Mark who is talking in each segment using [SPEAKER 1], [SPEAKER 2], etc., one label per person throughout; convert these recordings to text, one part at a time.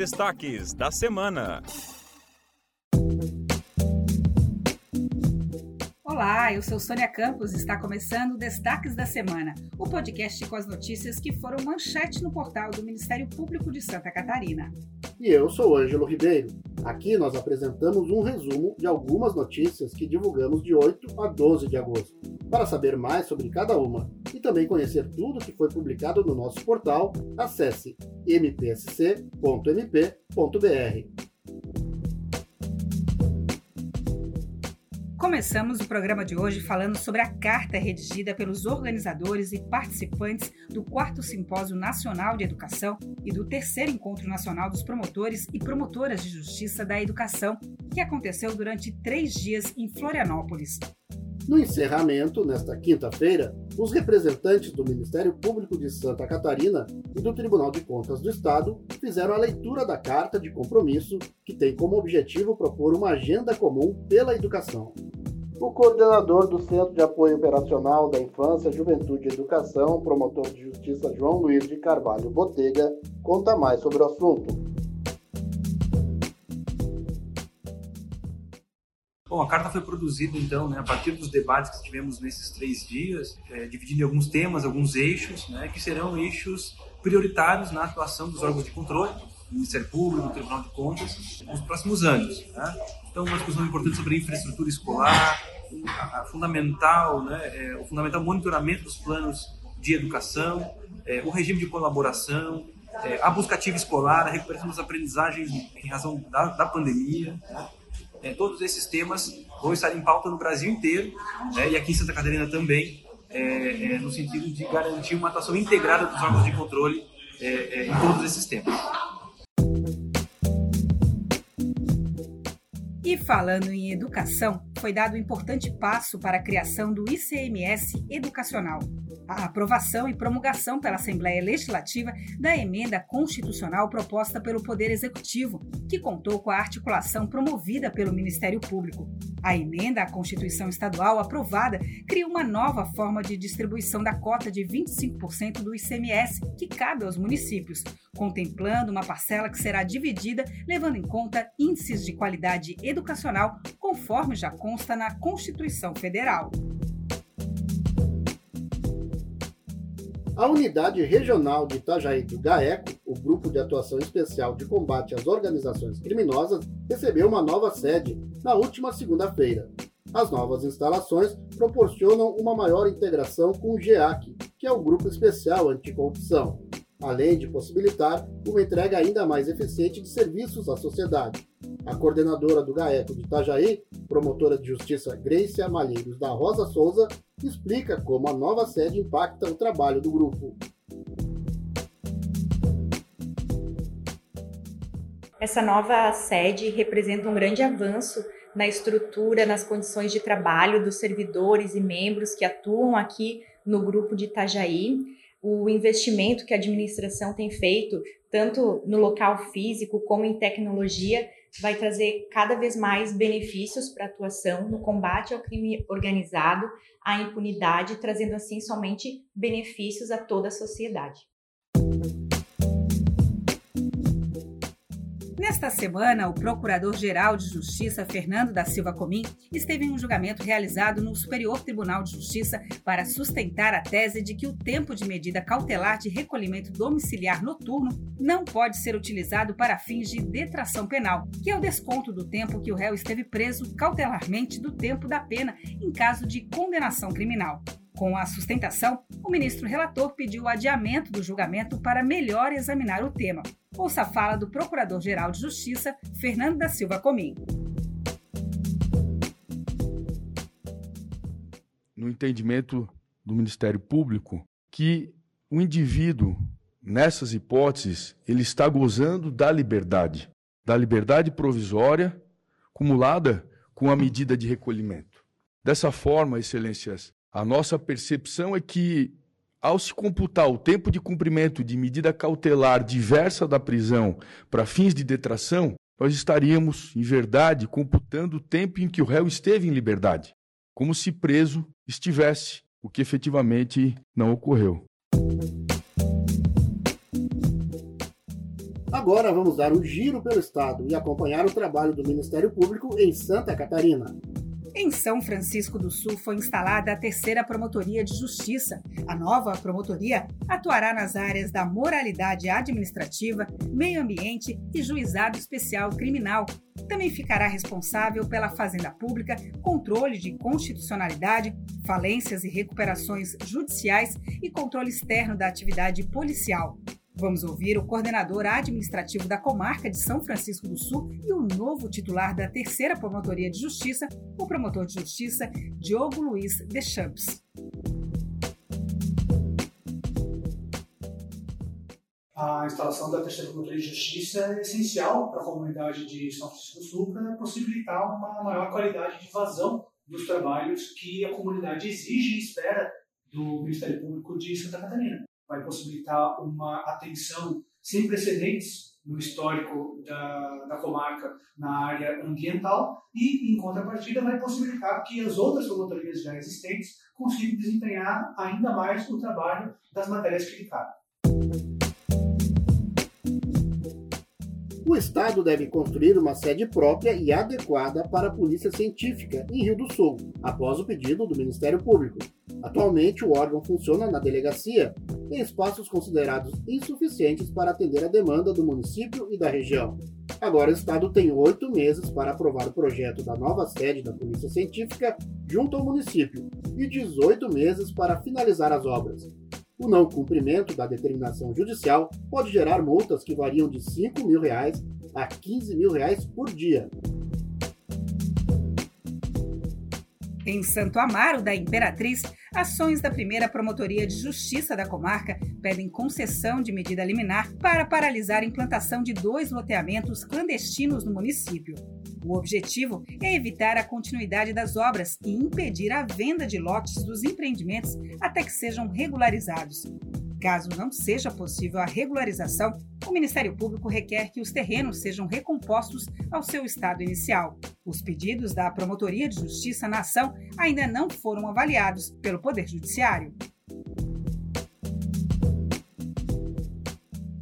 [SPEAKER 1] destaques da semana.
[SPEAKER 2] Olá, eu sou Sônia Campos e está começando Destaques da Semana, o podcast com as notícias que foram manchete no portal do Ministério Público de Santa Catarina.
[SPEAKER 3] E eu sou Ângelo Ribeiro. Aqui nós apresentamos um resumo de algumas notícias que divulgamos de 8 a 12 de agosto. Para saber mais sobre cada uma e também conhecer tudo que foi publicado no nosso portal, acesse mpsc.mp.br.
[SPEAKER 2] Começamos o programa de hoje falando sobre a carta redigida pelos organizadores e participantes do 4 Simpósio Nacional de Educação e do terceiro Encontro Nacional dos Promotores e Promotoras de Justiça da Educação, que aconteceu durante três dias em Florianópolis.
[SPEAKER 3] No encerramento, nesta quinta-feira, os representantes do Ministério Público de Santa Catarina e do Tribunal de Contas do Estado fizeram a leitura da carta de compromisso que tem como objetivo propor uma agenda comum pela educação. O coordenador do Centro de Apoio Operacional da Infância, Juventude e Educação, promotor de justiça João Luiz de Carvalho Botega, conta mais sobre o assunto.
[SPEAKER 4] Bom, a carta foi produzida, então, né, a partir dos debates que tivemos nesses três dias, é, dividindo em alguns temas, alguns eixos, né, que serão eixos prioritários na atuação dos órgãos de controle, do Ministério Público, do Tribunal de Contas, nos próximos anos. Né? Então, uma discussão importante sobre infraestrutura escolar, a, a fundamental, né, é, o fundamental monitoramento dos planos de educação, é, o regime de colaboração, é, a busca ativa escolar, a recuperação das aprendizagens em razão da, da pandemia, né? É, todos esses temas vão estar em pauta no Brasil inteiro né, e aqui em Santa Catarina também, é, é, no sentido de garantir uma atuação integrada dos órgãos de controle é, é, em todos esses temas.
[SPEAKER 2] E falando em educação, foi dado um importante passo para a criação do ICMS Educacional. A aprovação e promulgação pela Assembleia Legislativa da emenda constitucional proposta pelo Poder Executivo, que contou com a articulação promovida pelo Ministério Público. A emenda à Constituição Estadual aprovada cria uma nova forma de distribuição da cota de 25% do ICMS que cabe aos municípios, contemplando uma parcela que será dividida levando em conta índices de qualidade educacional, conforme já consta na Constituição Federal.
[SPEAKER 3] A Unidade Regional de Itajaí do GAECO, o Grupo de Atuação Especial de Combate às Organizações Criminosas, recebeu uma nova sede na última segunda-feira. As novas instalações proporcionam uma maior integração com o GEAC, que é o Grupo Especial Anticorrupção, além de possibilitar uma entrega ainda mais eficiente de serviços à sociedade. A coordenadora do GAECO de Itajaí, promotora de justiça Grace Malheiros da Rosa Souza, explica como a nova sede impacta o trabalho do grupo.
[SPEAKER 5] Essa nova sede representa um grande avanço na estrutura, nas condições de trabalho dos servidores e membros que atuam aqui no grupo de Itajaí o investimento que a administração tem feito, tanto no local físico como em tecnologia, vai trazer cada vez mais benefícios para a atuação no combate ao crime organizado, à impunidade, trazendo assim somente benefícios a toda a sociedade.
[SPEAKER 2] Nesta semana, o Procurador-Geral de Justiça, Fernando da Silva Comim, esteve em um julgamento realizado no Superior Tribunal de Justiça para sustentar a tese de que o tempo de medida cautelar de recolhimento domiciliar noturno não pode ser utilizado para fins de detração penal, que é o desconto do tempo que o réu esteve preso cautelarmente do tempo da pena em caso de condenação criminal. Com a sustentação, o ministro relator pediu o adiamento do julgamento para melhor examinar o tema. Ouça a fala do Procurador-Geral de Justiça, Fernando da Silva Comim.
[SPEAKER 6] No entendimento do Ministério Público, que o indivíduo, nessas hipóteses, ele está gozando da liberdade, da liberdade provisória acumulada com a medida de recolhimento. Dessa forma, excelências, a nossa percepção é que, ao se computar o tempo de cumprimento de medida cautelar diversa da prisão para fins de detração, nós estaríamos, em verdade, computando o tempo em que o réu esteve em liberdade, como se preso estivesse, o que efetivamente não ocorreu.
[SPEAKER 3] Agora vamos dar um giro pelo estado e acompanhar o trabalho do Ministério Público em Santa Catarina.
[SPEAKER 2] Em São Francisco do Sul foi instalada a terceira Promotoria de Justiça. A nova promotoria atuará nas áreas da moralidade administrativa, meio ambiente e juizado especial criminal. Também ficará responsável pela fazenda pública, controle de constitucionalidade, falências e recuperações judiciais e controle externo da atividade policial. Vamos ouvir o coordenador administrativo da comarca de São Francisco do Sul e o novo titular da terceira Promotoria de Justiça, o promotor de justiça Diogo Luiz Deschamps.
[SPEAKER 7] A instalação da terceira Promotoria de Justiça é essencial para a comunidade de São Francisco do Sul para possibilitar uma maior qualidade de vazão dos trabalhos que a comunidade exige e espera do Ministério Público de Santa Catarina vai possibilitar uma atenção sem precedentes no histórico da, da comarca na área ambiental e, em contrapartida, vai possibilitar que as outras promotorias já existentes consigam desempenhar ainda mais o trabalho das matérias que lhe cabem.
[SPEAKER 3] O Estado deve construir uma sede própria e adequada para a Polícia Científica em Rio do Sul, após o pedido do Ministério Público. Atualmente, o órgão funciona na delegacia, em espaços considerados insuficientes para atender a demanda do município e da região. Agora, o Estado tem oito meses para aprovar o projeto da nova sede da Polícia Científica junto ao município e 18 meses para finalizar as obras. O não cumprimento da determinação judicial pode gerar multas que variam de 5 mil reais a 15 mil reais por dia.
[SPEAKER 2] Em Santo Amaro da Imperatriz, ações da primeira Promotoria de Justiça da comarca pedem concessão de medida liminar para paralisar a implantação de dois loteamentos clandestinos no município. O objetivo é evitar a continuidade das obras e impedir a venda de lotes dos empreendimentos até que sejam regularizados. Caso não seja possível a regularização, o Ministério Público requer que os terrenos sejam recompostos ao seu estado inicial. Os pedidos da Promotoria de Justiça na ação ainda não foram avaliados pelo Poder Judiciário.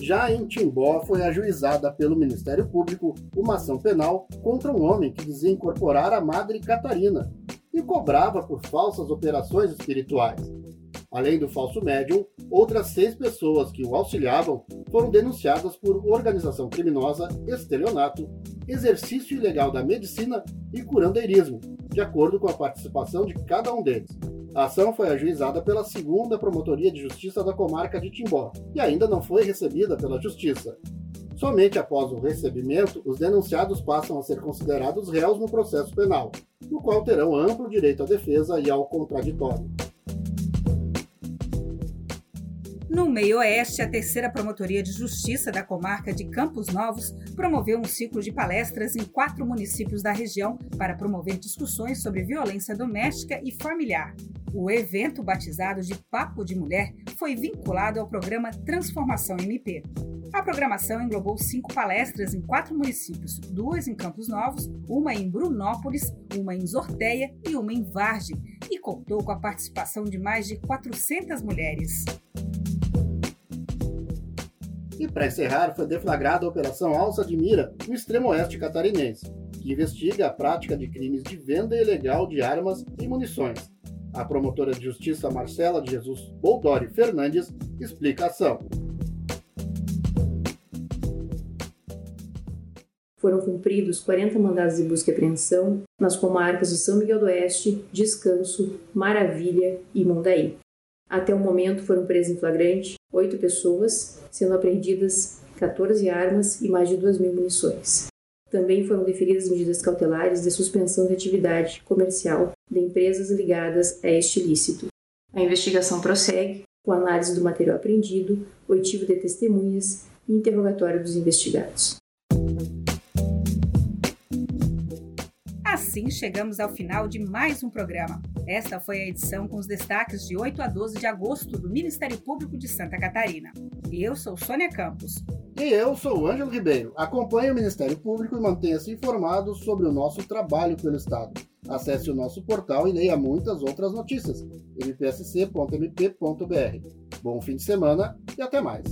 [SPEAKER 3] Já em Timbó, foi ajuizada pelo Ministério Público uma ação penal contra um homem que dizia incorporar a Madre Catarina e cobrava por falsas operações espirituais. Além do falso médium, outras seis pessoas que o auxiliavam foram denunciadas por organização criminosa, estelionato, exercício ilegal da medicina e curandeirismo, de acordo com a participação de cada um deles. A ação foi ajuizada pela segunda Promotoria de Justiça da comarca de Timbó e ainda não foi recebida pela Justiça. Somente após o recebimento, os denunciados passam a ser considerados réus no processo penal, no qual terão amplo direito à defesa e ao contraditório.
[SPEAKER 2] No meio-oeste, a terceira Promotoria de Justiça da comarca de Campos Novos promoveu um ciclo de palestras em quatro municípios da região para promover discussões sobre violência doméstica e familiar. O evento, batizado de Papo de Mulher, foi vinculado ao programa Transformação MP. A programação englobou cinco palestras em quatro municípios, duas em Campos Novos, uma em Brunópolis, uma em Zorteia e uma em Vargem, e contou com a participação de mais de 400 mulheres.
[SPEAKER 3] E para encerrar, foi deflagrada a Operação Alça de Mira, no extremo oeste catarinense, que investiga a prática de crimes de venda ilegal de armas e munições. A promotora de justiça Marcela de Jesus Boldori Fernandes explica a ação.
[SPEAKER 8] Foram cumpridos 40 mandados de busca e apreensão nas comarcas de São Miguel do Oeste, Descanso, Maravilha e Mondaí. Até o momento foram presas em flagrante oito pessoas, sendo apreendidas 14 armas e mais de 2 mil munições. Também foram deferidas medidas cautelares de suspensão de atividade comercial de empresas ligadas a este ilícito. A investigação prossegue com análise do material apreendido, oitivo de testemunhas e interrogatório dos investigados.
[SPEAKER 2] Assim chegamos ao final de mais um programa. Esta foi a edição com os destaques de 8 a 12 de agosto do Ministério Público de Santa Catarina. Eu sou Sônia Campos.
[SPEAKER 3] E eu sou Ângelo Ribeiro. Acompanhe o Ministério Público e mantenha-se informado sobre o nosso trabalho pelo Estado. Acesse o nosso portal e leia muitas outras notícias. mpsc.mp.br. Bom fim de semana e até mais.